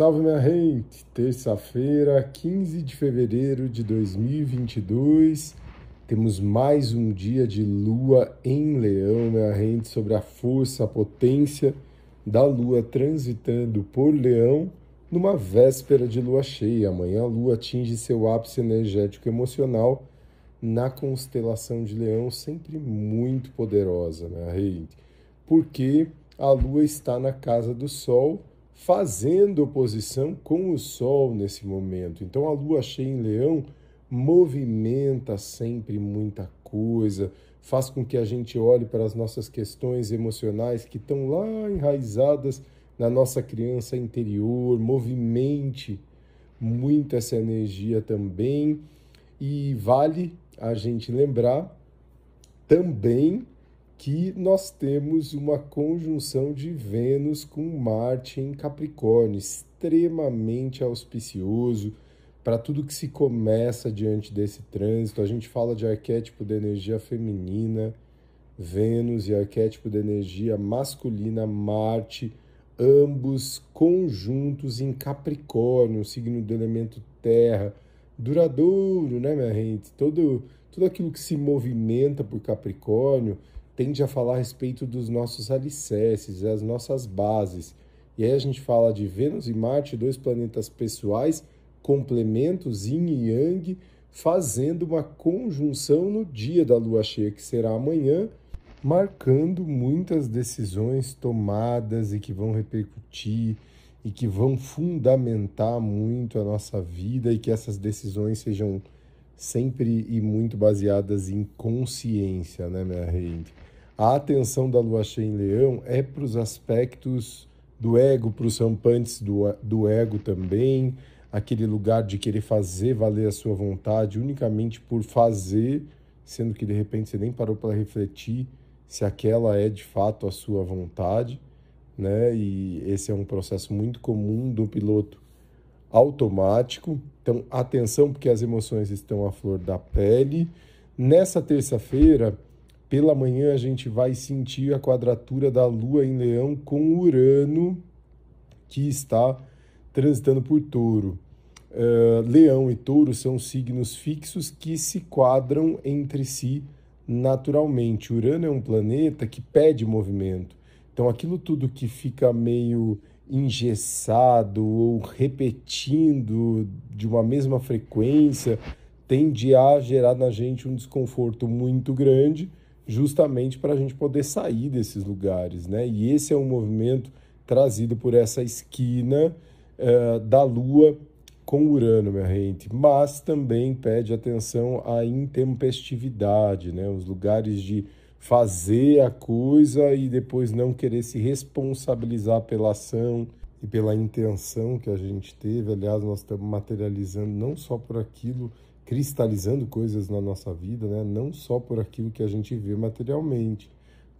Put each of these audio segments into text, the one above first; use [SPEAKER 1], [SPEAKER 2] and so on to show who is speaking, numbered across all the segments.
[SPEAKER 1] Salve minha gente! Terça-feira, 15 de fevereiro de 2022, temos mais um dia de lua em Leão, minha gente, sobre a força, a potência da lua transitando por Leão numa véspera de lua cheia. Amanhã a lua atinge seu ápice energético emocional na constelação de Leão, sempre muito poderosa, minha gente, porque a lua está na casa do Sol fazendo oposição com o Sol nesse momento. Então a lua cheia em Leão movimenta sempre muita coisa, faz com que a gente olhe para as nossas questões emocionais que estão lá enraizadas na nossa criança interior, movimente muito essa energia também. E vale a gente lembrar também que nós temos uma conjunção de Vênus com Marte em Capricórnio, extremamente auspicioso para tudo que se começa diante desse trânsito. A gente fala de arquétipo da energia feminina, Vênus, e arquétipo da energia masculina, Marte, ambos conjuntos em Capricórnio, signo do elemento terra, duradouro, né, minha gente? Todo, tudo aquilo que se movimenta por Capricórnio tende a falar a respeito dos nossos alicerces, as nossas bases. E aí a gente fala de Vênus e Marte, dois planetas pessoais, complementos, yin e yang, fazendo uma conjunção no dia da lua cheia, que será amanhã, marcando muitas decisões tomadas e que vão repercutir e que vão fundamentar muito a nossa vida e que essas decisões sejam sempre e muito baseadas em consciência, né, minha gente? A atenção da lua cheia em leão é para os aspectos do ego, para os rampantes do, do ego também, aquele lugar de querer fazer valer a sua vontade unicamente por fazer, sendo que de repente você nem parou para refletir se aquela é de fato a sua vontade, né? E esse é um processo muito comum do piloto automático. Então, atenção porque as emoções estão à flor da pele. Nessa terça-feira, pela manhã a gente vai sentir a quadratura da Lua em Leão com Urano, que está transitando por Touro. Uh, Leão e Touro são signos fixos que se quadram entre si naturalmente. Urano é um planeta que pede movimento. Então, aquilo tudo que fica meio engessado ou repetindo de uma mesma frequência tende a gerar na gente um desconforto muito grande justamente para a gente poder sair desses lugares, né? E esse é um movimento trazido por essa esquina uh, da Lua com Urano, minha gente, mas também pede atenção à intempestividade, né? Os lugares de fazer a coisa e depois não querer se responsabilizar pela ação e pela intenção que a gente teve. Aliás, nós estamos materializando não só por aquilo cristalizando coisas na nossa vida, né? não só por aquilo que a gente vê materialmente,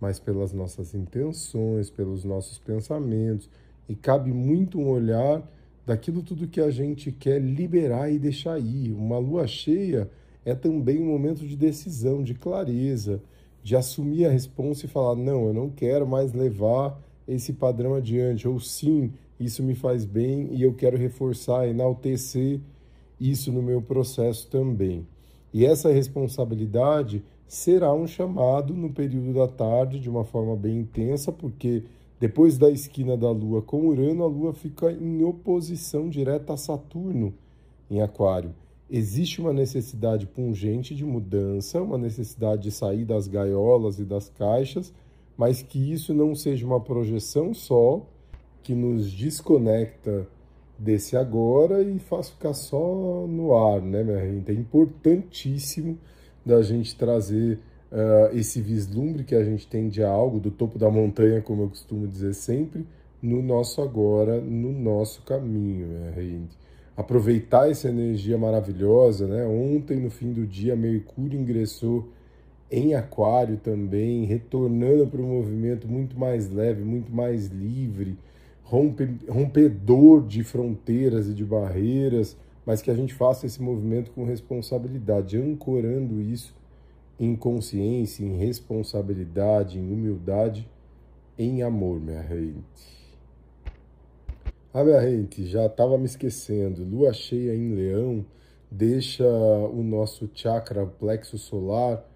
[SPEAKER 1] mas pelas nossas intenções, pelos nossos pensamentos. E cabe muito um olhar daquilo tudo que a gente quer liberar e deixar ir. Uma lua cheia é também um momento de decisão, de clareza, de assumir a responsa e falar: não, eu não quero mais levar esse padrão adiante, ou sim, isso me faz bem e eu quero reforçar, enaltecer isso no meu processo também. E essa responsabilidade será um chamado no período da tarde de uma forma bem intensa, porque depois da esquina da Lua com Urano, a Lua fica em oposição direta a Saturno em Aquário. Existe uma necessidade pungente de mudança, uma necessidade de sair das gaiolas e das caixas, mas que isso não seja uma projeção só que nos desconecta desse agora e faço ficar só no ar, né, minha gente? É importantíssimo da gente trazer uh, esse vislumbre que a gente tem de algo, do topo da montanha, como eu costumo dizer sempre, no nosso agora, no nosso caminho, minha gente. Aproveitar essa energia maravilhosa, né? Ontem, no fim do dia, Mercúrio ingressou em Aquário também, retornando para um movimento muito mais leve, muito mais livre, rompe, rompedor de fronteiras e de barreiras, mas que a gente faça esse movimento com responsabilidade, ancorando isso em consciência, em responsabilidade, em humildade, em amor, minha gente. Ah, minha gente, já estava me esquecendo. Lua cheia em Leão deixa o nosso chakra, plexo solar,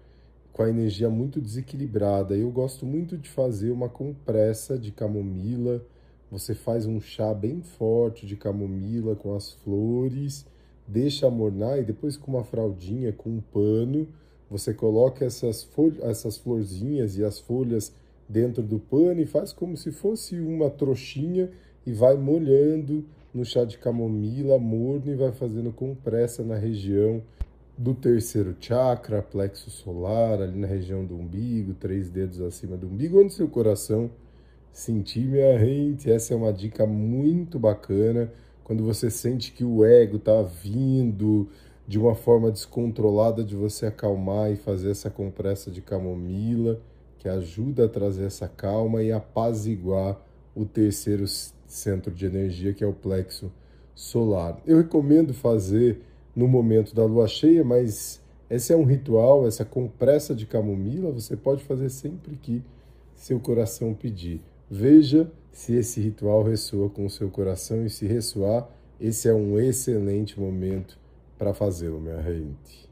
[SPEAKER 1] com a energia muito desequilibrada. Eu gosto muito de fazer uma compressa de camomila. Você faz um chá bem forte de camomila com as flores, deixa amornar e depois com uma fraldinha, com um pano, você coloca essas, essas florzinhas e as folhas dentro do pano e faz como se fosse uma trouxinha e vai molhando no chá de camomila morno e vai fazendo compressa na região do terceiro chakra, plexo solar, ali na região do umbigo, três dedos acima do umbigo, onde seu coração sentir minha rente. Essa é uma dica muito bacana quando você sente que o ego está vindo de uma forma descontrolada de você acalmar e fazer essa compressa de camomila que ajuda a trazer essa calma e apaziguar o terceiro centro de energia, que é o plexo solar. Eu recomendo fazer no momento da lua cheia, mas esse é um ritual, essa compressa de camomila, você pode fazer sempre que seu coração pedir. Veja se esse ritual ressoa com o seu coração e se ressoar, esse é um excelente momento para fazê-lo, minha gente.